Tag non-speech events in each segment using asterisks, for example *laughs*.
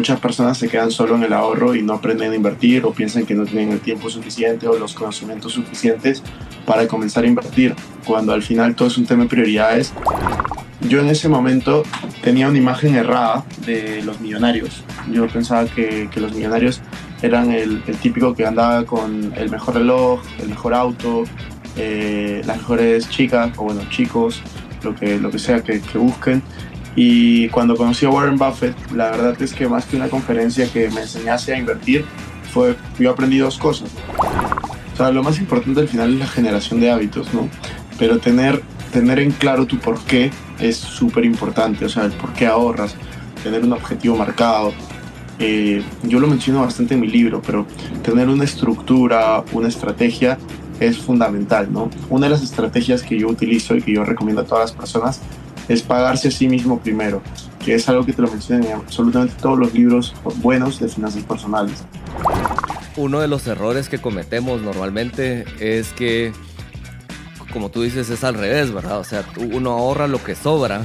muchas personas se quedan solo en el ahorro y no aprenden a invertir o piensan que no tienen el tiempo suficiente o los conocimientos suficientes para comenzar a invertir, cuando al final todo es un tema de prioridades. Yo en ese momento tenía una imagen errada de los millonarios. Yo pensaba que, que los millonarios eran el, el, típico que andaba con el mejor reloj, el mejor auto, eh, las mejores chicas o bueno chicos, lo que, lo que sea que, que busquen y cuando conocí a Warren Buffett, la verdad es que más que una conferencia que me enseñase a invertir, fue, yo aprendí dos cosas. O sea, lo más importante al final es la generación de hábitos, ¿no? Pero tener, tener en claro tu por qué es súper importante, o sea, el por qué ahorras, tener un objetivo marcado. Eh, yo lo menciono bastante en mi libro, pero tener una estructura, una estrategia es fundamental, ¿no? Una de las estrategias que yo utilizo y que yo recomiendo a todas las personas es pagarse a sí mismo primero, que es algo que te lo mencionan en absolutamente todos los libros buenos de finanzas personales. Uno de los errores que cometemos normalmente es que, como tú dices, es al revés, ¿verdad? O sea, uno ahorra lo que sobra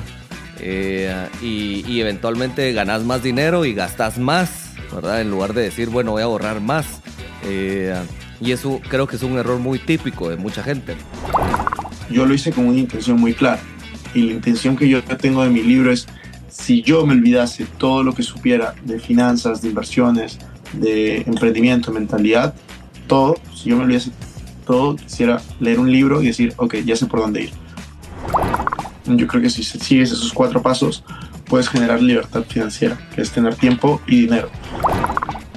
eh, y, eventualmente ganas más dinero y gastas más, ¿verdad? En lugar de decir, bueno, voy a ahorrar más. Eh, y eso creo que es un error muy típico de mucha gente. Yo lo hice con una intención muy clara y la intención que yo tengo de mi libro es, si yo me olvidase todo lo que supiera de finanzas, de inversiones, de emprendimiento, mentalidad, todo, si yo me olvidase todo, quisiera leer un libro y decir, ok, ya sé por dónde ir. Yo creo que si sigues esos cuatro pasos, puedes generar libertad financiera, que es tener tiempo y dinero.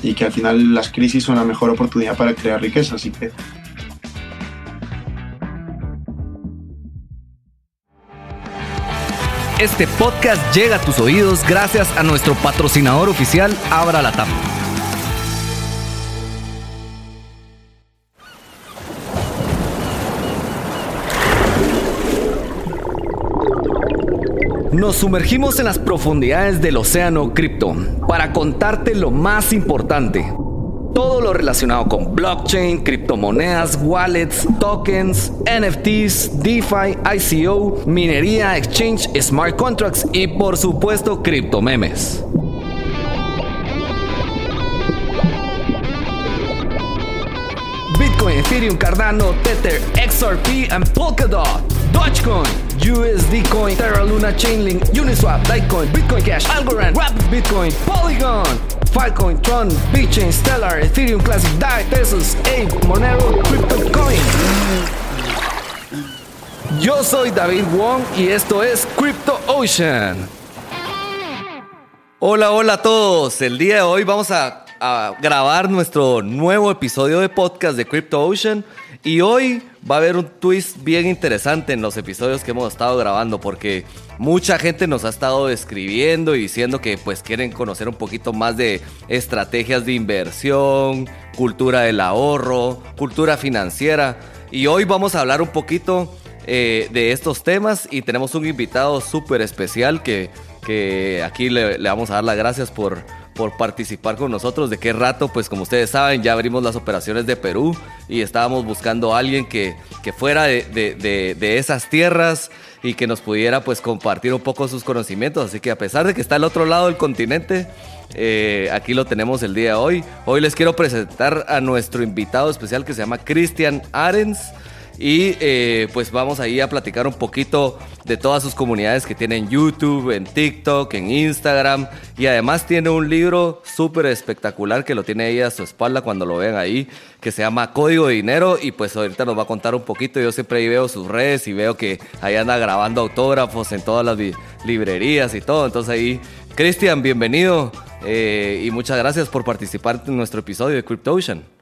Y que al final las crisis son la mejor oportunidad para crear riqueza. Así que Este podcast llega a tus oídos gracias a nuestro patrocinador oficial Abra la Tapa. Nos sumergimos en las profundidades del océano cripto para contarte lo más importante todo lo relacionado con blockchain, criptomonedas, wallets, tokens, NFTs, DeFi, ICO, minería, exchange, smart contracts y por supuesto criptomemes. Bitcoin, Ethereum, Cardano, Tether, XRP and Polkadot. Dogecoin, USD Coin, Terra Luna Chainlink, Uniswap, Litecoin, Bitcoin Cash, Algorand, Rapid Bitcoin, Polygon. Filecoin, Tron, BitChain, Stellar, Ethereum Classic, DAI, Tesos, Ape, Monero, CryptoCoin. Yo soy David Wong y esto es Crypto Ocean. Hola, hola a todos. El día de hoy vamos a, a grabar nuestro nuevo episodio de podcast de Crypto Ocean. Y hoy va a haber un twist bien interesante en los episodios que hemos estado grabando porque mucha gente nos ha estado escribiendo y diciendo que pues quieren conocer un poquito más de estrategias de inversión, cultura del ahorro, cultura financiera. Y hoy vamos a hablar un poquito eh, de estos temas y tenemos un invitado súper especial que, que aquí le, le vamos a dar las gracias por por participar con nosotros. De qué rato, pues como ustedes saben, ya abrimos las operaciones de Perú y estábamos buscando a alguien que, que fuera de, de, de, esas tierras y que nos pudiera pues compartir un poco sus conocimientos. Así que a pesar de que está al otro lado del continente, eh, aquí lo tenemos el día de hoy. Hoy les quiero presentar a nuestro invitado especial que se llama Cristian Arens. Y eh, pues vamos ahí a platicar un poquito de todas sus comunidades que tienen YouTube, en TikTok, en Instagram. Y además tiene un libro súper espectacular que lo tiene ahí a su espalda cuando lo vean ahí, que se llama Código de Dinero. Y pues ahorita nos va a contar un poquito. Yo siempre ahí veo sus redes y veo que ahí anda grabando autógrafos en todas las librerías y todo. Entonces ahí, Cristian, bienvenido. Eh, y muchas gracias por participar en nuestro episodio de Crypto Ocean.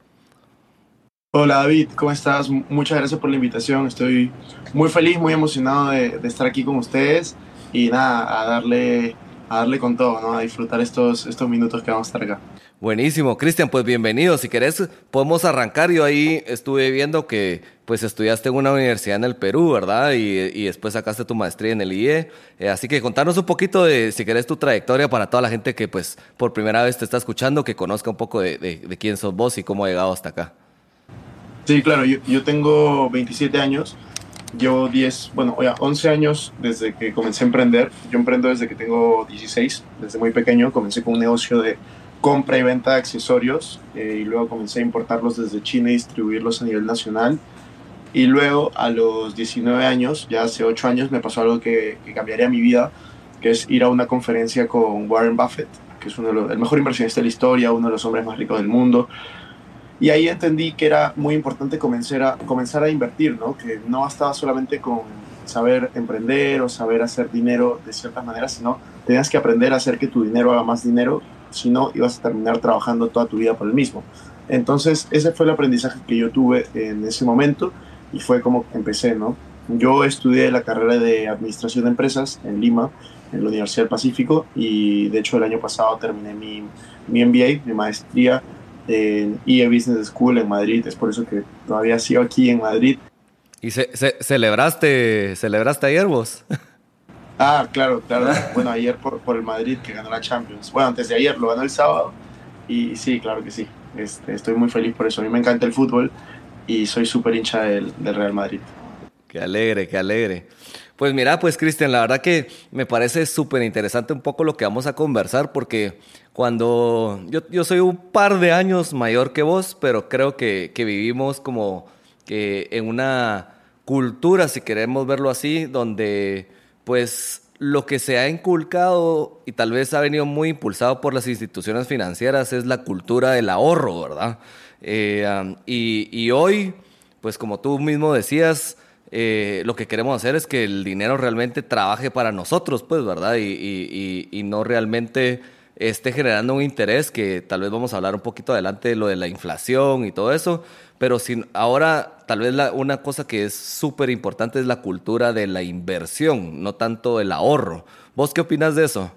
Hola David, ¿cómo estás? Muchas gracias por la invitación. Estoy muy feliz, muy emocionado de, estar aquí con ustedes y nada, a darle, a darle con todo, a disfrutar estos, estos minutos que vamos a estar acá. Buenísimo, Cristian, pues bienvenido. Si querés, podemos arrancar. Yo ahí estuve viendo que pues estudiaste en una universidad en el Perú, ¿verdad? Y, después sacaste tu maestría en el IE. Eh, así que contanos un poquito de, si querés, tu trayectoria para toda la gente que pues por primera vez te está escuchando, que conozca un poco de, de, de quién sos vos y cómo ha llegado hasta acá. Sí, claro, yo, yo tengo 27 años. Llevo 10, bueno, ya 11 años desde que comencé a emprender. Yo emprendo desde que tengo 16, desde muy pequeño. Comencé con un negocio de compra y venta de accesorios eh, y luego comencé a importarlos desde China y distribuirlos a nivel nacional. Y luego a los 19 años, ya hace 8 años, me pasó algo que, cambiaría mi vida, que es ir a una conferencia con Warren Buffett, que es uno de los, el mejor inversionista de la historia, uno de los hombres más ricos del mundo. Y ahí entendí que era muy importante comenzar a, comenzar a invertir, ¿no? que no bastaba solamente con saber emprender o saber hacer dinero de ciertas maneras, sino tenías que aprender a hacer que tu dinero haga más dinero, si no ibas a terminar trabajando toda tu vida por el mismo. Entonces ese fue el aprendizaje que yo tuve en ese momento y fue como empecé, ¿no? Yo estudié la carrera de Administración de Empresas en Lima, en la Universidad del Pacífico, y de hecho el año pasado terminé mi, mi MBA, mi maestría en EA Business School en Madrid. Es por eso que todavía sigo aquí en Madrid. ¿Y se, celebraste, celebraste ayer vos? *laughs* Ah, claro, claro. bueno, ayer por, por, el Madrid que ganó la Champions. Bueno, antes de ayer lo ganó el sábado. Y sí, claro que sí. Este, estoy muy feliz por eso. A mí me encanta el fútbol y soy súper hincha del, del, Real Madrid. Qué alegre, qué alegre. Pues mira, pues Cristian, la verdad que me parece súper interesante un poco lo que vamos a conversar porque cuando yo, yo, soy un par de años mayor que vos, pero creo que, que vivimos como que en una cultura, si queremos verlo así, donde pues lo que se ha inculcado y tal vez ha venido muy impulsado por las instituciones financieras es la cultura del ahorro, ¿verdad? Eh, y, hoy, pues como tú mismo decías, eh, lo que queremos hacer es que el dinero realmente trabaje para nosotros, pues, ¿verdad? Y, no realmente esté generando un interés, que tal vez vamos a hablar un poquito adelante de lo de la inflación y todo eso, pero ahora tal vez una cosa que es súper importante es la cultura de la inversión, no tanto el ahorro. ¿Vos qué opinas de eso?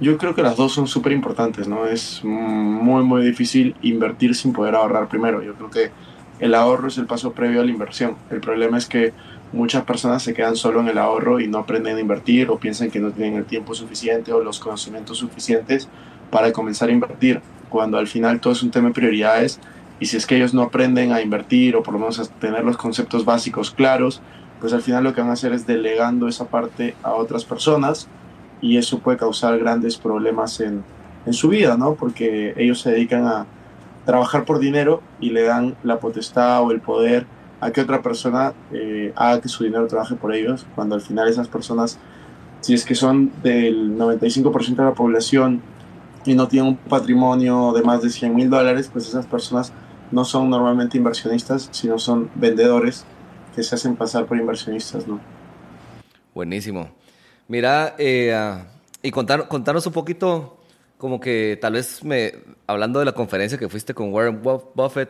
Yo creo que las dos son súper importantes, ¿no? Es muy, muy difícil invertir sin poder ahorrar primero. Yo creo que el ahorro es el paso previo a la inversión. El problema es que muchas personas se quedan solo en el ahorro y no aprenden a invertir o piensan que no tienen el tiempo suficiente o los conocimientos suficientes para comenzar a invertir, cuando al final todo es un tema de prioridades y si es que ellos no aprenden a invertir o por lo menos a tener los conceptos básicos claros, pues al final lo que van a hacer es delegando esa parte a otras personas y eso puede causar grandes problemas en, en su vida, ¿no? Porque ellos se dedican a trabajar por dinero y le dan la potestad o el poder a que otra persona eh, haga que su dinero trabaje por ellos, cuando al final esas personas, si es que son del 95% de la población y no tienen un patrimonio de más de 100 mil dólares, pues esas personas no son normalmente inversionistas, sino son vendedores que se hacen pasar por inversionistas, ¿no? Buenísimo. Mira, eh, ah, y contar, contarnos un poquito, como que tal vez me, hablando de la conferencia que fuiste con Warren Buffett,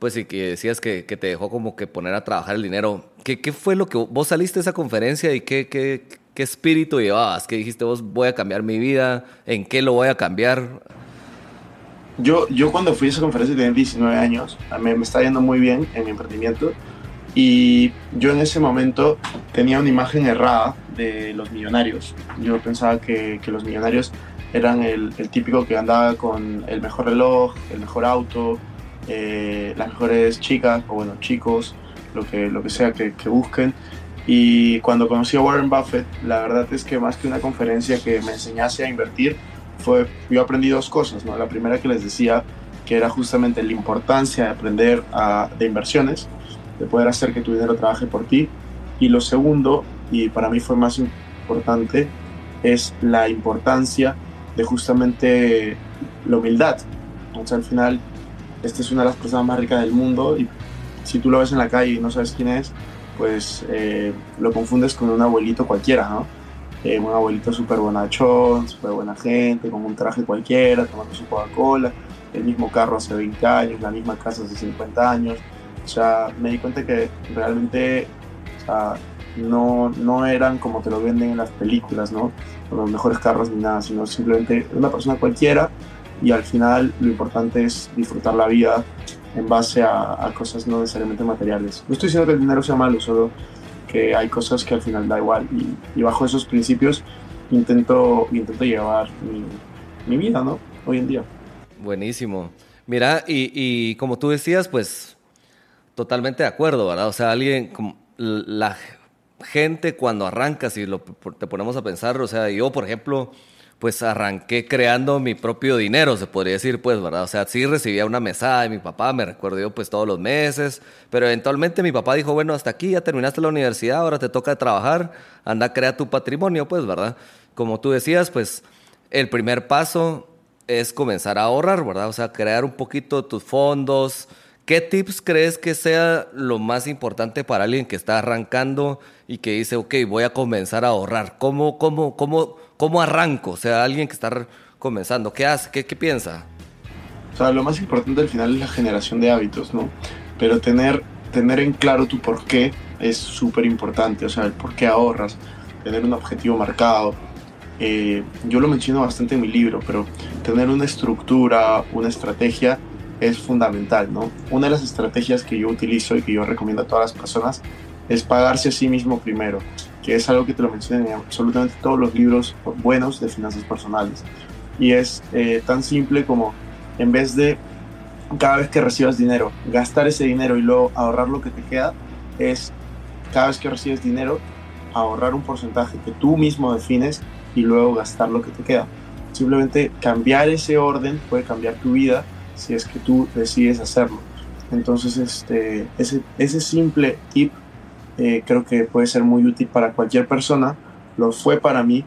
pues sí que decías que, que te dejó como que poner a trabajar el dinero. ¿Qué, ¿Qué, fue lo que vos saliste de esa conferencia y qué, qué, qué espíritu llevabas? ¿Qué dijiste vos, voy a cambiar mi vida? ¿En qué lo voy a cambiar? Yo, yo cuando fui a esa conferencia tenía 19 años, me, me está yendo muy bien en mi emprendimiento y yo en ese momento tenía una imagen errada de los millonarios. Yo pensaba que, que los millonarios eran el, el, típico que andaba con el mejor reloj, el mejor auto, eh, las mejores chicas o bueno, chicos, lo que, lo que sea que, que, busquen. Y cuando conocí a Warren Buffett, la verdad es que más que una conferencia que me enseñase a invertir, fue, yo aprendí dos cosas. ¿no? La primera que les decía, que era justamente la importancia de aprender a, de inversiones, de poder hacer que tu dinero trabaje por ti. Y lo segundo, y para mí fue más importante, es la importancia de justamente la humildad. O sea, al final, esta es una de las personas más ricas del mundo y si tú lo ves en la calle y no sabes quién es, pues eh, lo confundes con un abuelito cualquiera, ¿no? Eh, un abuelito súper bonachón, súper buena gente, con un traje cualquiera, tomando su Coca-Cola, el mismo carro hace 20 años, la misma casa hace 50 años. O sea, me di cuenta que realmente no, no eran como te lo venden en las películas, ¿no? Los mejores carros ni nada, sino simplemente una persona cualquiera y al final lo importante es disfrutar la vida en base a, cosas no necesariamente materiales. No estoy diciendo que el dinero sea malo, solo que hay cosas que al final da igual y, bajo esos principios intento, intento llevar mi, mi, vida, ¿no? Hoy en día. Buenísimo. Mira, y, y como tú decías, pues totalmente de acuerdo, ¿verdad? O sea, alguien, como la gente cuando arranca, si lo, te ponemos a pensar, o sea, yo, por ejemplo, pues arranqué creando mi propio dinero, se podría decir, pues, ¿verdad? O sea, sí recibía una mesada de mi papá, me recuerdo yo, pues, todos los meses, pero eventualmente mi papá dijo, bueno, hasta aquí ya terminaste la universidad, ahora te toca trabajar, anda a crear tu patrimonio, pues, ¿verdad? Como tú decías, pues, el primer paso es comenzar a ahorrar, ¿verdad? O sea, crear un poquito tus fondos. ¿Qué tips crees que sea lo más importante para alguien que está arrancando y que dice, ok, voy a comenzar a ahorrar? ¿Cómo, cómo, cómo ¿Cómo arranco? O sea, alguien que está comenzando, ¿qué hace? ¿Qué, piensa? O sea, lo más importante al final es la generación de hábitos, ¿no? Pero tener, tener en claro tu por qué es súper importante, o sea, el por qué ahorras, tener un objetivo marcado. Eh, yo lo menciono bastante en mi libro, pero tener una estructura, una estrategia es fundamental, ¿no? Una de las estrategias que yo utilizo y que yo recomiendo a todas las personas es pagarse a sí mismo primero que es algo que te lo mencionan en absolutamente todos los libros buenos de finanzas personales. Y es eh, tan simple como en vez de cada vez que recibas dinero, gastar ese dinero y luego ahorrar lo que te queda, es cada vez que recibes dinero, ahorrar un porcentaje que tú mismo defines y luego gastar lo que te queda. Simplemente cambiar ese orden puede cambiar tu vida si es que tú decides hacerlo. Entonces, este, ese, ese simple tip eh, creo que puede ser muy útil para cualquier persona, lo fue para mí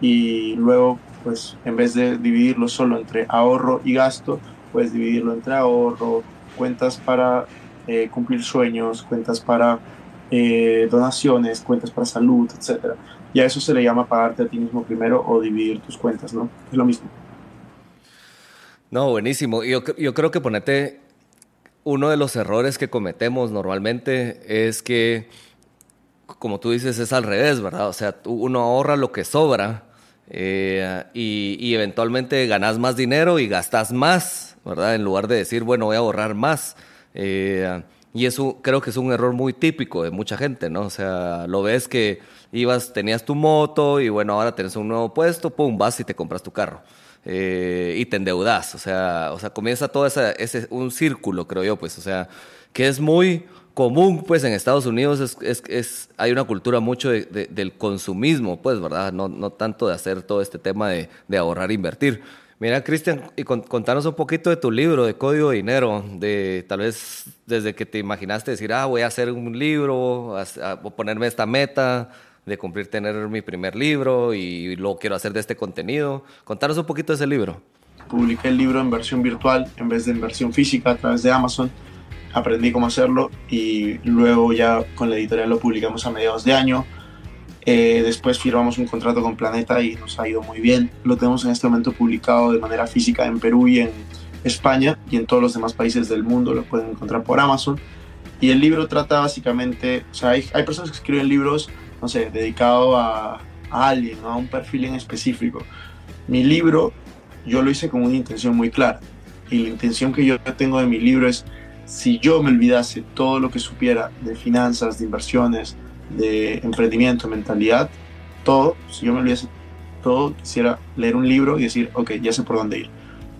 y luego pues en vez de dividirlo solo entre ahorro y gasto, puedes dividirlo entre ahorro, cuentas para eh, cumplir sueños, cuentas para eh, donaciones, cuentas para salud, etc. Y a eso se le llama pagarte a ti mismo primero o dividir tus cuentas, ¿no? Es lo mismo. No, buenísimo. Yo, yo creo que ponete uno de los errores que cometemos normalmente es que, como tú dices, es al revés, ¿verdad? O sea, uno ahorra lo que sobra eh, y, eventualmente ganas más dinero y gastas más, ¿verdad? En lugar de decir, bueno, voy a ahorrar más. Eh, y eso creo que es un error muy típico de mucha gente, ¿no? O sea, lo ves que ibas, tenías tu moto y bueno, ahora tienes un nuevo puesto, pum, vas y te compras tu carro. Eh, y te endeudas. O sea, o sea comienza todo ese, ese, un círculo, creo yo, pues, o sea, que es muy común, pues, en Estados Unidos es, es, es hay una cultura mucho de, del consumismo, pues, ¿verdad? No, no tanto de hacer todo este tema de, de ahorrar e invertir. Mira, Cristian, y contanos un poquito de tu libro de Código de Dinero, de tal vez desde que te imaginaste decir, ah, voy a hacer un libro, a, a ponerme esta meta, de cumplir tener mi primer libro y luego quiero hacer de este contenido. Contanos un poquito de ese libro. Publiqué el libro en versión virtual en vez de en versión física a través de Amazon. Aprendí cómo hacerlo y luego ya con la editorial lo publicamos a mediados de año. Eh, después firmamos un contrato con Planeta y nos ha ido muy bien. Lo tenemos en este momento publicado de manera física en Perú y en España y en todos los demás países del mundo lo pueden encontrar por Amazon. Y el libro trata básicamente, o sea, hay, hay personas que escriben libros no sé, dedicado a, alguien, a un perfil en específico. Mi libro yo lo hice con una intención muy clara. Y la intención que yo tengo de mi libro es, si yo me olvidase todo lo que supiera de finanzas, de inversiones, de emprendimiento, mentalidad, todo, si yo me olvidase todo, quisiera leer un libro y decir, ok, ya sé por dónde ir.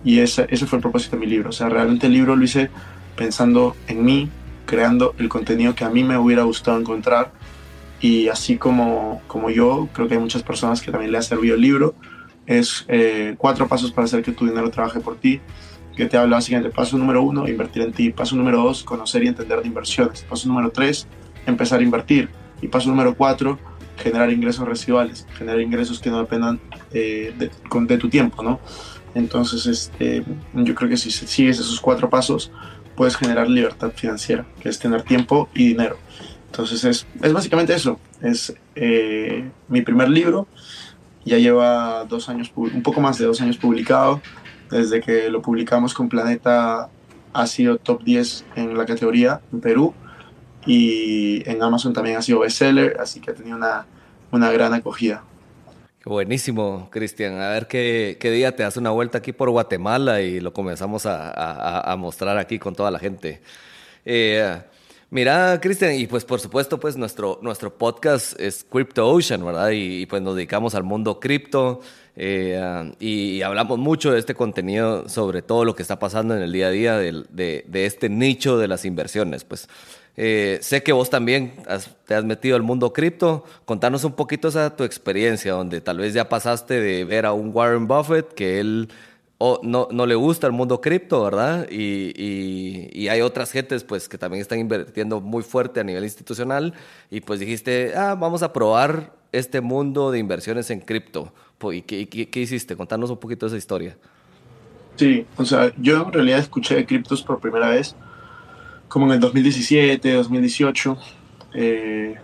Y ese, ese fue el propósito de mi libro. O sea, realmente el libro lo hice pensando en mí, creando el contenido que a mí me hubiera gustado encontrar y así como, como yo, creo que hay muchas personas que también le ha servido el libro. Es eh, cuatro pasos para hacer que tu dinero trabaje por ti, que te habla básicamente paso número uno, invertir en ti. Paso número dos, conocer y entender de inversiones. Paso número tres, empezar a invertir. Y paso número cuatro, generar ingresos residuales, generar ingresos que no dependan eh, de, de, tu tiempo, ¿no? Entonces, este, yo creo que si sigues esos cuatro pasos, puedes generar libertad financiera, que es tener tiempo y dinero. Entonces es, es básicamente eso. Es eh, mi primer libro. Ya lleva dos años, un poco más de dos años publicado. Desde que lo publicamos con Planeta ha sido top 10 en la categoría en Perú. Y en Amazon también ha sido bestseller, así que ha tenido una, una gran acogida. Buenísimo, Cristian. A ver qué, qué, día te das una vuelta aquí por Guatemala y lo comenzamos a, a, a mostrar aquí con toda la gente. Eh, Mira, Cristian, y pues por supuesto, pues nuestro, nuestro podcast es Crypto Ocean, ¿verdad? Y, pues nos dedicamos al mundo cripto eh, y, hablamos mucho de este contenido sobre todo lo que está pasando en el día a día de, de, este nicho de las inversiones. Pues Eh, sé que vos también te has metido al mundo cripto. Contanos un poquito esa tu experiencia, donde tal vez ya pasaste de ver a un Warren Buffett que él no, no, le gusta el mundo cripto, ¿verdad? Y, y, hay otras gentes pues que también están invirtiendo muy fuerte a nivel institucional y pues dijiste, ah, vamos a probar este mundo de inversiones en cripto. ¿Y qué, qué, hiciste? Contanos un poquito esa historia. Sí, o sea, yo en realidad escuché de criptos por primera vez como en el 2017, 2018. Eh,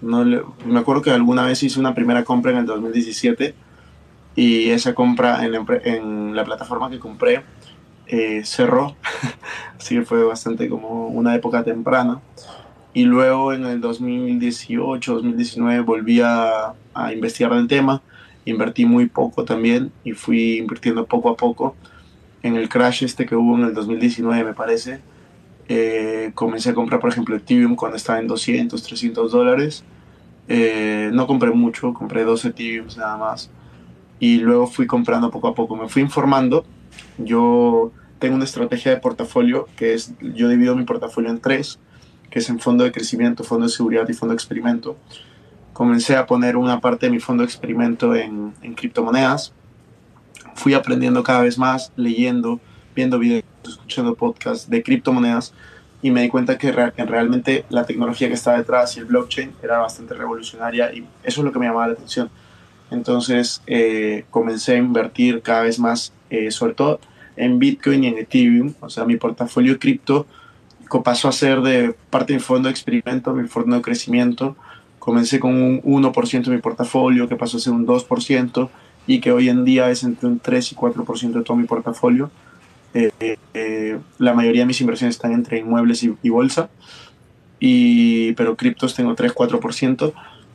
no me acuerdo que alguna vez hice una primera compra en el 2017 y esa compra en la, en la plataforma que compré eh, cerró, *laughs* así que fue bastante como una época temprana. Y luego en el 2018, 2019 volví a, a investigar el tema, invertí muy poco también y fui invirtiendo poco a poco. En el crash este que hubo en el 2019 me parece, eh, comencé a comprar por ejemplo Ethereum cuando estaba en 200, 300 dólares. Eh, no compré mucho, compré 12 Ethereum nada más y luego fui comprando poco a poco. Me fui informando. Yo tengo una estrategia de portafolio que es, yo divido mi portafolio en tres, que es en fondo de crecimiento, fondo de seguridad y fondo de experimento. Comencé a poner una parte de mi fondo de experimento en, en criptomonedas. Fui aprendiendo cada vez más, leyendo, viendo videos, escuchando podcasts de criptomonedas y me di cuenta que, que realmente la tecnología que estaba detrás y el blockchain era bastante revolucionaria y eso es lo que me llamaba la atención entonces eh, comencé a invertir cada vez más, eh, sobre todo en Bitcoin y en Ethereum. O sea, mi portafolio cripto pasó a ser de parte de mi fondo de experimento, mi fondo de crecimiento. Comencé con un 1% de mi portafolio, que pasó a ser un 2%, y que hoy en día es entre un 3 y 4% de todo mi portafolio. Eh, la mayoría de mis inversiones están entre inmuebles y, y bolsa, y, pero criptos tengo 3-4%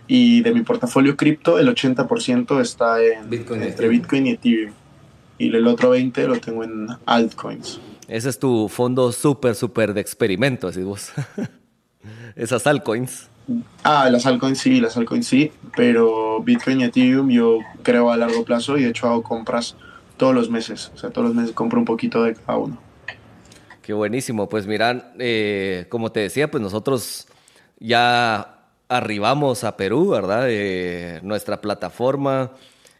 y de mi portafolio cripto, el 80% está en, entre Bitcoin y Ethereum. Y el otro 20% lo tengo en altcoins. Ese es tu fondo súper, súper de experimento, así vos. *laughs* Esas altcoins. Ah, las altcoins sí, las altcoins sí, pero Bitcoin y Ethereum yo creo a largo plazo y de hecho hago compras todos los meses. O sea, todos los meses compro un poquito de cada uno. Qué buenísimo. Pues miran, eh, como te decía, pues nosotros ya arribamos a Perú, ¿verdad? nuestra plataforma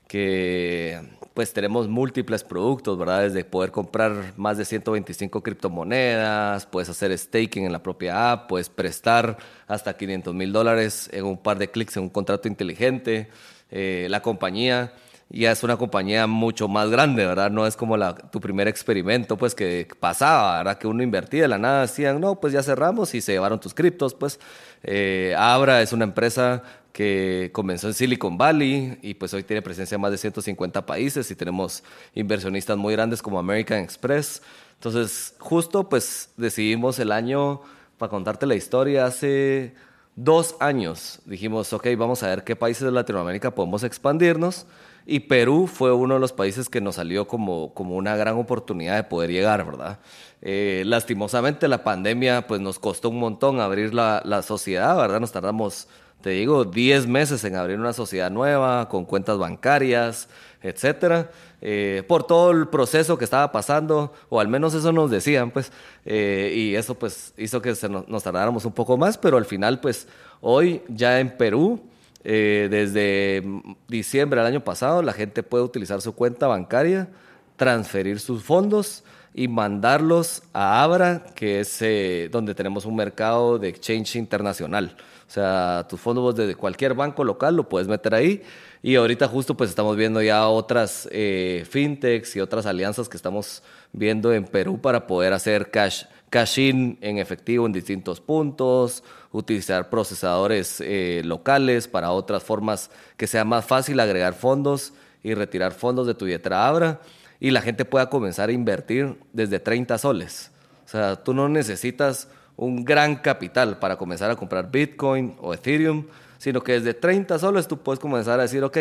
que pues tenemos múltiples productos, ¿verdad? Desde poder comprar más de 125 criptomonedas, puedes hacer staking en la propia app, puedes prestar hasta 500 mil dólares en un par de clics en un contrato inteligente. Eh, la compañía ya es una compañía mucho más grande, ¿verdad? No es como la, tu primer experimento, pues, que pasaba, ¿verdad? Que uno invertía de la nada, decían, no, pues ya cerramos y se llevaron tus criptos, pues. Eh, Abra es una empresa que comenzó en Silicon Valley y pues hoy tiene presencia en más de 150 países y tenemos inversionistas muy grandes como American Express. Entonces, justo pues decidimos el año, para contarte la historia, hace dos años dijimos, ok, vamos a ver qué países de Latinoamérica podemos expandirnos y Perú fue uno de los países que nos salió como, como una gran oportunidad de poder llegar, ¿verdad? Eh, lastimosamente la pandemia pues nos costó un montón abrir la, la sociedad, ¿verdad? Nos tardamos, te digo, 10 meses en abrir una sociedad nueva, con cuentas bancarias, etcétera. Eh, por todo el proceso que estaba pasando, o al menos eso nos decían, pues, eh, y eso pues hizo que nos, nos, tardáramos un poco más, pero al final pues hoy ya en Perú eh, desde diciembre del año pasado, la gente puede utilizar su cuenta bancaria, transferir sus fondos y mandarlos a Abra, que es eh, donde tenemos un mercado de exchange internacional. O sea, tus fondos desde cualquier banco local lo puedes meter ahí. Y ahorita justo pues estamos viendo ya otras eh, fintechs y otras alianzas que estamos viendo en Perú para poder hacer cash cash-in en efectivo en distintos puntos, utilizar procesadores eh, locales para otras formas que sea más fácil agregar fondos y retirar fondos de tu billetera Abra y la gente pueda comenzar a invertir desde 30 soles. O sea, tú no necesitas un gran capital para comenzar a comprar Bitcoin o Ethereum, sino que desde 30 soles tú puedes comenzar a decir, ok,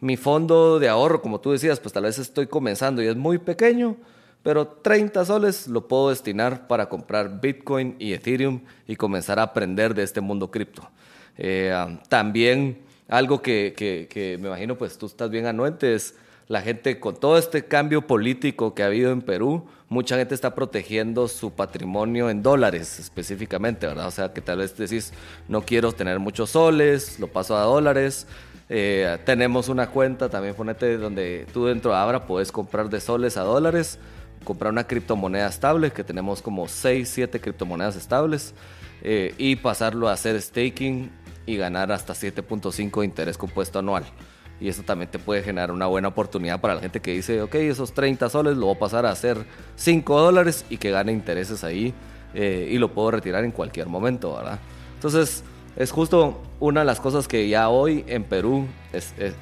mi fondo de ahorro, como tú decías, pues tal vez estoy comenzando y es muy pequeño, pero 30 soles lo puedo destinar para comprar Bitcoin y Ethereum y comenzar a aprender de este mundo cripto. Eh, también algo que, que, me imagino pues tú estás bien anuente es la gente con todo este cambio político que ha habido en Perú, mucha gente está protegiendo su patrimonio en dólares específicamente, ¿verdad? O sea, que tal vez decís, no quiero tener muchos soles, lo paso a dólares. Eh, tenemos una cuenta también, ponete, donde tú dentro de Abra puedes comprar de soles a dólares, comprar una criptomoneda estable, que tenemos como 6, 7 criptomonedas estables, eh, y pasarlo a hacer staking y ganar hasta 7.5 de interés compuesto anual. Y eso también te puede generar una buena oportunidad para la gente que dice, ok, esos 30 soles lo voy a pasar a hacer 5 dólares y que gane intereses ahí eh, y lo puedo retirar en cualquier momento, ¿verdad? Entonces, es justo una de las cosas que ya hoy en Perú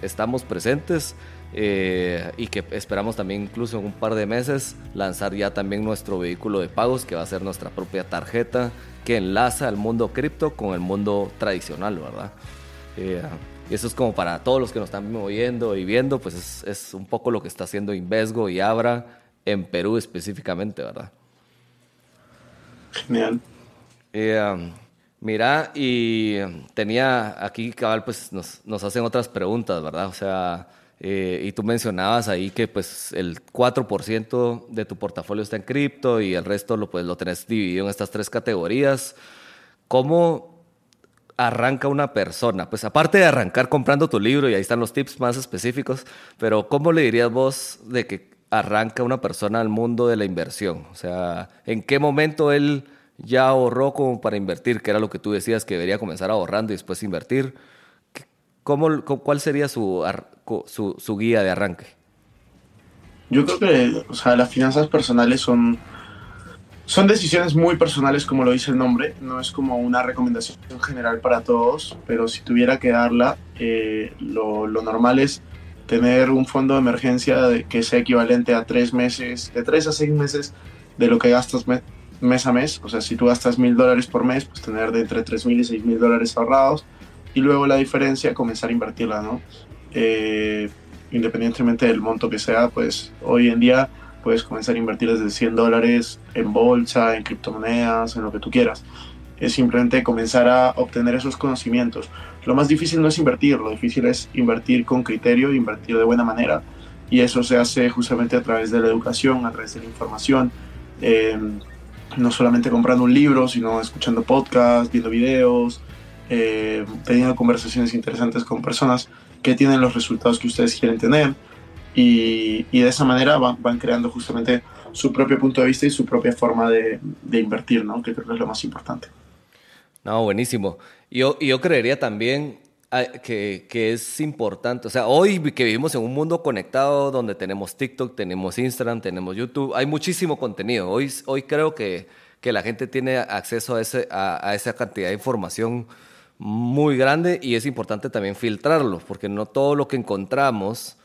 estamos presentes eh, y que esperamos también incluso en un par de meses lanzar ya también nuestro vehículo de pagos que va a ser nuestra propia tarjeta que enlaza el mundo cripto con el mundo tradicional, ¿verdad? Eh, y eso es como para todos los que nos están oyendo y viendo, pues es, es un poco lo que está haciendo Invesgo y Abra en Perú específicamente, ¿verdad? Genial. Eh, mira, y tenía aquí, cabal, pues nos, nos hacen otras preguntas, ¿verdad? O sea, eh, y tú mencionabas ahí que pues el 4% de tu portafolio está en cripto y el resto lo, pues, lo tenés dividido en estas tres categorías. ¿Cómo arranca una persona? Pues aparte de arrancar comprando tu libro, y ahí están los tips más específicos, pero ¿cómo le dirías vos de que arranca una persona al mundo de la inversión? O sea, ¿en qué momento él ya ahorró como para invertir, que era lo que tú decías que debería comenzar ahorrando y después invertir? ¿Cómo, ¿Cuál sería su, su, guía de arranque? Yo creo que o sea, las finanzas personales son son decisiones muy personales, como lo dice el nombre, no es como una recomendación general para todos, pero si tuviera que darla, eh, lo, lo, normal es tener un fondo de emergencia de, que sea equivalente a tres meses, de tres a seis meses de lo que gastas mes a mes. O sea, si tú gastas mil dólares por mes, pues tener de entre tres mil y seis mil dólares ahorrados y luego la diferencia comenzar a invertirla, ¿no? Eh, independientemente del monto que sea, pues hoy en día puedes comenzar a invertir desde 100 dólares en bolsa, en criptomonedas, en lo que tú quieras. Es simplemente comenzar a obtener esos conocimientos. Lo más difícil no es invertir, lo difícil es invertir con criterio, invertir de buena manera. Y eso se hace justamente a través de la educación, a través de la información. Eh, no solamente comprando un libro, sino escuchando podcasts, viendo videos, eh, teniendo conversaciones interesantes con personas que tienen los resultados que ustedes quieren tener y, y de esa manera van, van, creando justamente su propio punto de vista y su propia forma de, de, invertir, ¿no? que creo que es lo más importante. No, buenísimo. Yo, yo creería también ah, que, que, es importante, o sea, hoy que vivimos en un mundo conectado donde tenemos TikTok, tenemos Instagram, tenemos YouTube, hay muchísimo contenido. Hoy, hoy creo que, que la gente tiene acceso a, ese, a, a esa cantidad de información muy grande y es importante también filtrarlo, porque no todo lo que encontramos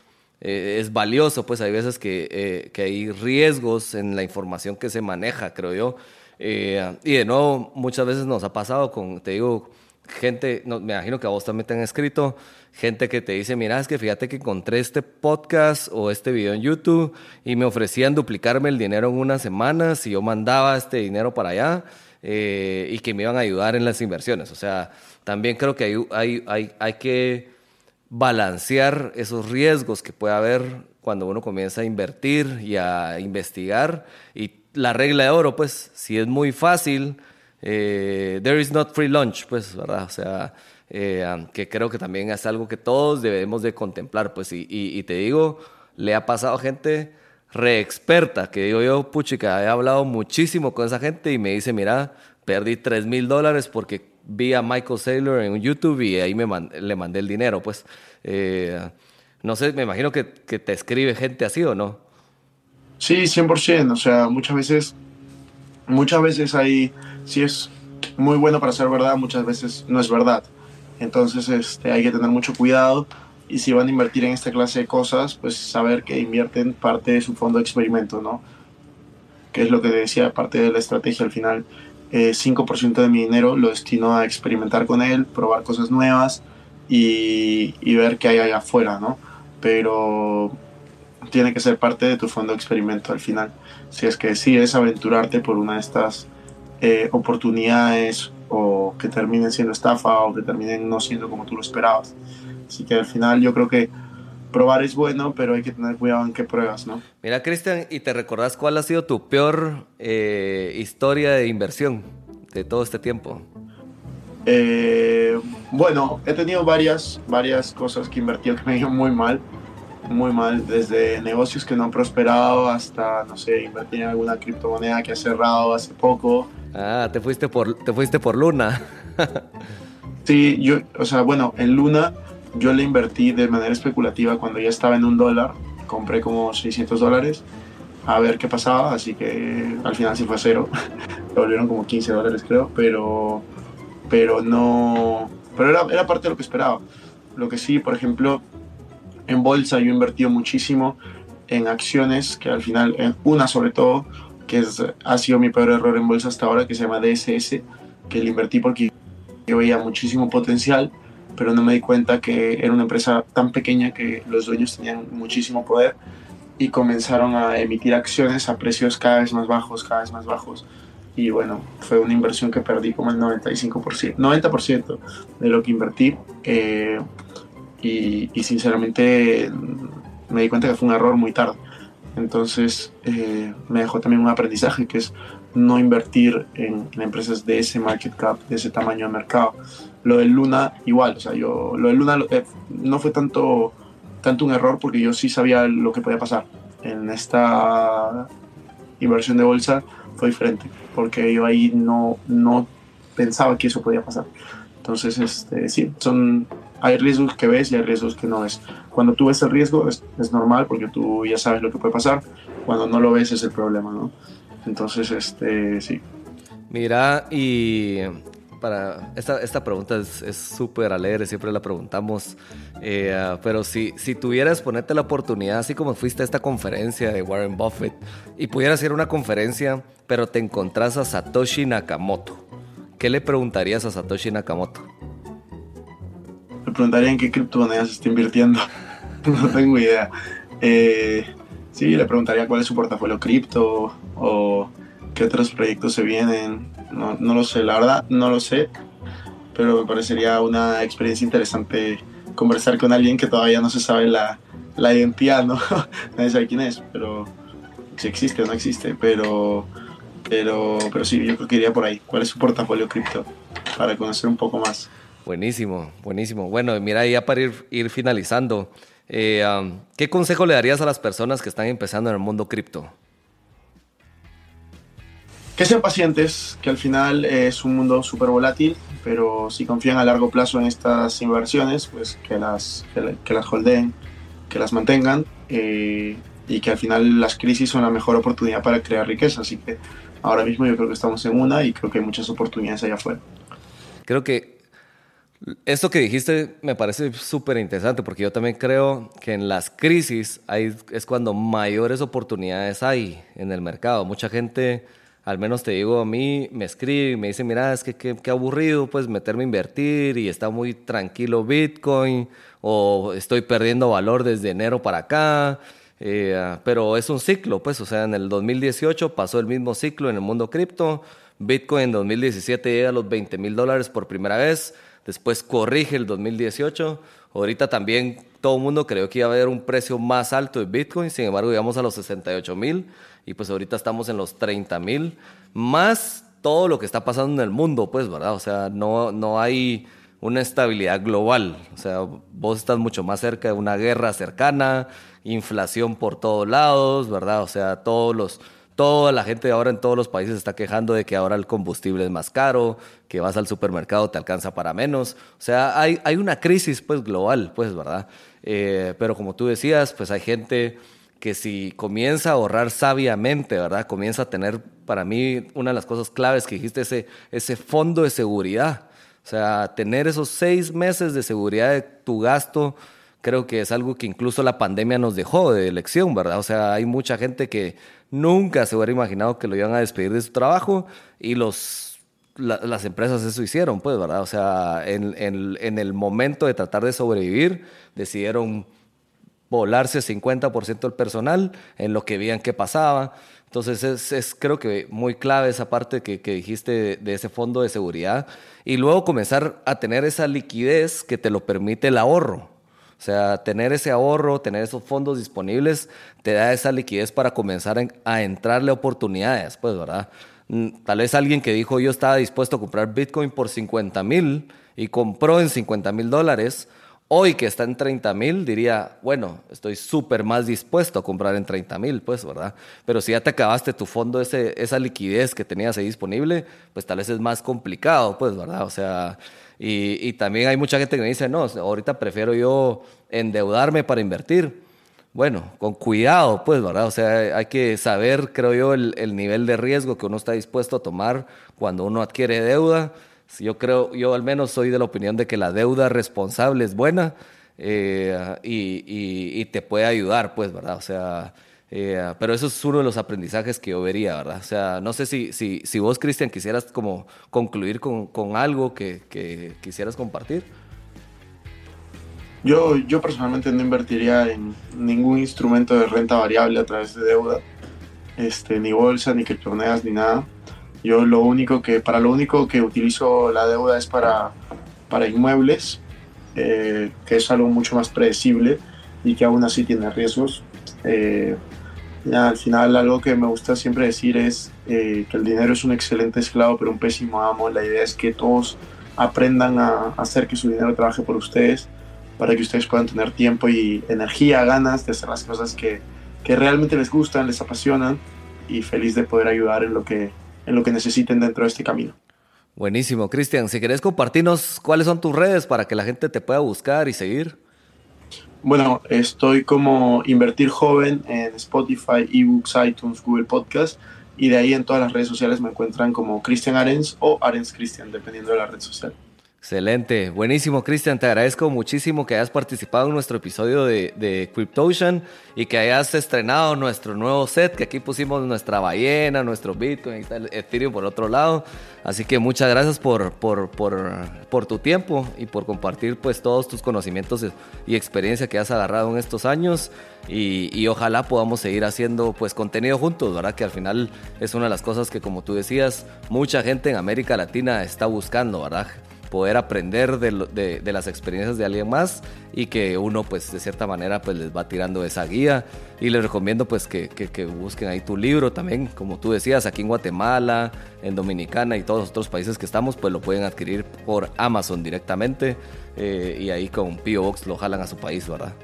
eh, es valioso, pues hay veces que, eh, que, hay riesgos en la información que se maneja, creo yo. Eh, y de nuevo, muchas veces nos ha pasado con, te digo, gente, no, me imagino que a vos también te han escrito, gente que te dice, mira, es que fíjate que encontré este podcast o este video en YouTube y me ofrecían duplicarme el dinero en unas semanas y yo mandaba este dinero para allá y que me iban a ayudar en las inversiones. O sea, también creo que hay, hay, hay, hay que balancear esos riesgos que puede haber cuando uno comienza a invertir y a investigar. Y la regla de oro, pues, si es muy fácil, eh, there is not free lunch, pues, ¿verdad? O sea, eh, que creo que también es algo que todos debemos de contemplar, pues, y, y, y te digo, le ha pasado a gente re experta, que digo yo, puchica, he hablado muchísimo con esa gente y me dice, mira, perdí 3 mil dólares porque vi a Michael Saylor en YouTube y ahí me le mandé el dinero, pues. Eh, no sé, me imagino que, que, te escribe gente así o no. Sí, 100%. O sea, muchas veces, muchas veces hay, sí es muy bueno para ser verdad, muchas veces no es verdad. Entonces este, hay que tener mucho cuidado y si van a invertir en esta clase de cosas, pues saber que invierten parte de su fondo de experimento, ¿no? Que es lo que decía, parte de la estrategia al final eh, 5% de mi dinero lo destino a experimentar con él, probar cosas nuevas y, y ver qué hay allá afuera, ¿no? Pero tiene que ser parte de tu fondo de experimento al final. Si es que decides aventurarte por una de estas eh, oportunidades o que terminen siendo estafa o que terminen no siendo como tú lo esperabas. Así que al final yo creo que probar es bueno, pero hay que tener cuidado en qué pruebas, ¿no? Mira, Cristian, ¿y te recordás cuál ha sido tu peor eh, historia de inversión de todo este tiempo? Eh, bueno, he tenido varias, varias cosas que he invertido que *laughs* me ido muy mal, muy mal, desde negocios que no han prosperado hasta, no sé, invertir en alguna criptomoneda que ha cerrado hace poco. Ah, te fuiste por, te fuiste por Luna. *laughs* sí, yo, o sea, bueno, en Luna yo le invertí de manera especulativa cuando ya estaba en un dólar, compré como 600 dólares a ver qué pasaba, así que al final sí fue cero, *laughs* me volvieron como 15 dólares creo, pero pero no, pero era, era parte de lo que esperaba. Lo que sí, por ejemplo, en bolsa yo he invertido muchísimo en acciones que al final, en una sobre todo, que ha sido mi peor error en bolsa hasta ahora, que se llama DSS, que le invertí porque yo veía muchísimo potencial, pero no me di cuenta que era una empresa tan pequeña que los dueños tenían muchísimo poder y comenzaron a emitir acciones a precios cada vez más bajos, cada vez más bajos y bueno, fue una inversión que perdí como el 95%, 90% de lo que invertí eh, y, y, sinceramente me di cuenta que fue un error muy tarde. Entonces eh, me dejó también un aprendizaje que es no invertir en, empresas de ese market cap, de ese tamaño de mercado. Lo del Luna igual, o sea, yo, lo del Luna eh, no fue tanto, tanto un error porque yo sí sabía lo que podía pasar. En esta inversión de bolsa fue diferente porque yo ahí no, no pensaba que eso podía pasar. Entonces, este, sí, son, hay riesgos que ves y hay riesgos que no ves. Cuando tú ves el riesgo es, es, normal porque tú ya sabes lo que puede pasar. Cuando no lo ves es el problema, ¿no? Entonces, este, sí. Mira, y para esta, esta pregunta es súper alegre, siempre la preguntamos, eh, pero si, si tuvieras ponerte la oportunidad, así como fuiste a esta conferencia de Warren Buffett, y pudieras ir a una conferencia, pero te encontrás a Satoshi Nakamoto, ¿qué le preguntarías a Satoshi Nakamoto? Le preguntaría en qué criptomonedas está invirtiendo. *laughs* no tengo idea. Eh, sí, le preguntaría cuál es su portafolio cripto o qué otros proyectos se vienen no, no lo sé, la verdad no lo sé, pero me parecería una experiencia interesante conversar con alguien que todavía no se sabe la, la identidad, ¿no? *laughs* Nadie sabe quién es, pero si existe o no existe, pero, pero, pero sí, yo creo que iría por ahí. ¿Cuál es su portafolio cripto? Para conocer un poco más. Buenísimo, buenísimo. Bueno, mira, ya para ir, ir finalizando, eh, ¿qué consejo le darías a las personas que están empezando en el mundo cripto? Que sean pacientes, que al final es un mundo súper volátil, pero si confían a largo plazo en estas inversiones, pues que las, que, las holdeen, que las mantengan eh, y que al final las crisis son la mejor oportunidad para crear riqueza. Así que ahora mismo yo creo que estamos en una y creo que hay muchas oportunidades allá afuera. Creo que esto que dijiste me parece súper interesante porque yo también creo que en las crisis hay, es cuando mayores oportunidades hay en el mercado. Mucha gente al menos te digo, a mí me escribe y me dice, mira, es que qué aburrido pues meterme a invertir y está muy tranquilo Bitcoin o estoy perdiendo valor desde enero para acá. Eh, pero es un ciclo, pues, o sea, en el 2018 pasó el mismo ciclo en el mundo cripto. Bitcoin en 2017 llega a los 20 mil dólares por primera vez, después corrige el 2018. Ahorita también todo el mundo creyó que iba a haber un precio más alto de Bitcoin, sin embargo llegamos a los 68 mil y pues ahorita estamos en los 30 mil, más todo lo que está pasando en el mundo, pues, ¿verdad? O sea, no, no hay una estabilidad global, o sea, vos estás mucho más cerca de una guerra cercana, inflación por todos lados, ¿verdad? O sea, todos los toda la gente ahora en todos los países está quejando de que ahora el combustible es más caro, que vas al supermercado te alcanza para menos. O sea, hay, hay una crisis pues global, pues, ¿verdad? Eh, pero como tú decías, pues hay gente que si comienza a ahorrar sabiamente, ¿verdad? Comienza a tener, para mí, una de las cosas claves que dijiste, ese, ese fondo de seguridad. O sea, tener esos seis meses de seguridad de tu gasto, creo que es algo que incluso la pandemia nos dejó de elección, ¿verdad? O sea, hay mucha gente que nunca se hubiera imaginado que lo iban a despedir de su trabajo y los, las empresas eso hicieron, pues, ¿verdad? O sea, en, en, en el momento de tratar de sobrevivir, decidieron volarse 50% del personal en lo que veían que pasaba. Entonces es, creo que muy clave esa parte que, dijiste de, ese fondo de seguridad y luego comenzar a tener esa liquidez que te lo permite el ahorro. O sea, tener ese ahorro, tener esos fondos disponibles, te da esa liquidez para comenzar a entrarle oportunidades, pues, ¿verdad? Mm, tal vez alguien que dijo yo estaba dispuesto a comprar Bitcoin por 50 mil y compró en 50 mil dólares, hoy que está en 30 mil diría, bueno, estoy súper más dispuesto a comprar en 30 mil, pues, ¿verdad? Pero si ya te acabaste tu fondo, ese, esa liquidez que tenías ahí disponible, pues tal vez es más complicado, pues, ¿verdad? O sea, y, y también hay mucha gente que me dice, no, ahorita prefiero yo endeudarme para invertir bueno, con cuidado, pues, ¿verdad? O sea, hay que saber, creo yo, el, nivel de riesgo que uno está dispuesto a tomar cuando uno adquiere deuda. Yo creo, yo al menos soy de la opinión de que la deuda responsable es buena eh, y, te puede ayudar, pues, ¿verdad? O sea, eh, pero eso es uno de los aprendizajes que yo vería, ¿verdad? O sea, no sé si, si, si vos, Cristian, quisieras como concluir con, con algo que, que quisieras compartir. Yo, yo personalmente no invertiría en ningún instrumento de renta variable a través de deuda, este, ni bolsa, ni criptomonedas, ni nada. Yo lo único que, para lo único que utilizo la deuda es para, para inmuebles, eh, que es algo mucho más predecible y que aún así tiene riesgos. Eh, ya, al final algo que me gusta siempre decir es eh, que el dinero es un excelente esclavo pero un pésimo amo. La idea es que todos aprendan a hacer que su dinero trabaje por ustedes para que ustedes puedan tener tiempo y energía, ganas de hacer las cosas que, que realmente les gustan, les apasionan y feliz de poder ayudar en lo que, en lo que necesiten dentro de este camino. Buenísimo, Cristian. Si querés compartirnos cuáles son tus redes para que la gente te pueda buscar y seguir. Bueno, estoy como Invertir Joven en Spotify, eBooks, iTunes, Google Podcast y de ahí en todas las redes sociales me encuentran como Cristian Arens o Arens Cristian, dependiendo de la red social. Excelente, buenísimo Cristian, te agradezco muchísimo que hayas participado en nuestro episodio de, de y que hayas estrenado nuestro nuevo set, que aquí pusimos nuestra ballena, nuestro Bitcoin Ethereum por otro lado. Así que muchas gracias por, por, por, por, tu tiempo y por compartir pues todos tus conocimientos y experiencia que has agarrado en estos años y, y, ojalá podamos seguir haciendo pues contenido juntos, ¿verdad? Que al final es una de las cosas que como tú decías, mucha gente en América Latina está buscando, ¿verdad? Poder aprender de, de, las experiencias de alguien más y que uno pues de cierta manera pues les va tirando esa guía y les recomiendo pues que, que, busquen ahí tu libro también como tú decías aquí en Guatemala en Dominicana y todos los otros países que estamos pues lo pueden adquirir por Amazon directamente eh, y ahí con P.O. Box lo jalan a su país verdad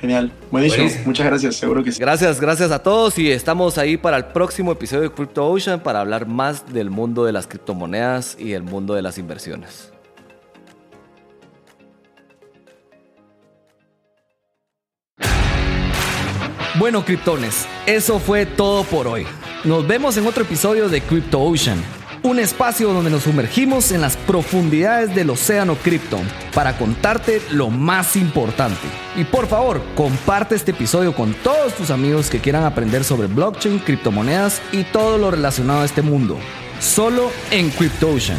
Genial, buenísimo. Muchas gracias, seguro que sí. Gracias, gracias a todos y estamos ahí para el próximo episodio de Crypto Ocean para hablar más del mundo de las criptomonedas y el mundo de las inversiones. Bueno, criptones, eso fue todo por hoy. Nos vemos en otro episodio de Crypto Ocean un espacio donde nos sumergimos en las profundidades del océano Krypton para contarte lo más importante. Y por favor, comparte este episodio con todos tus amigos que quieran aprender sobre blockchain, criptomonedas y todo lo relacionado a este mundo. Solo en CryptoOcean.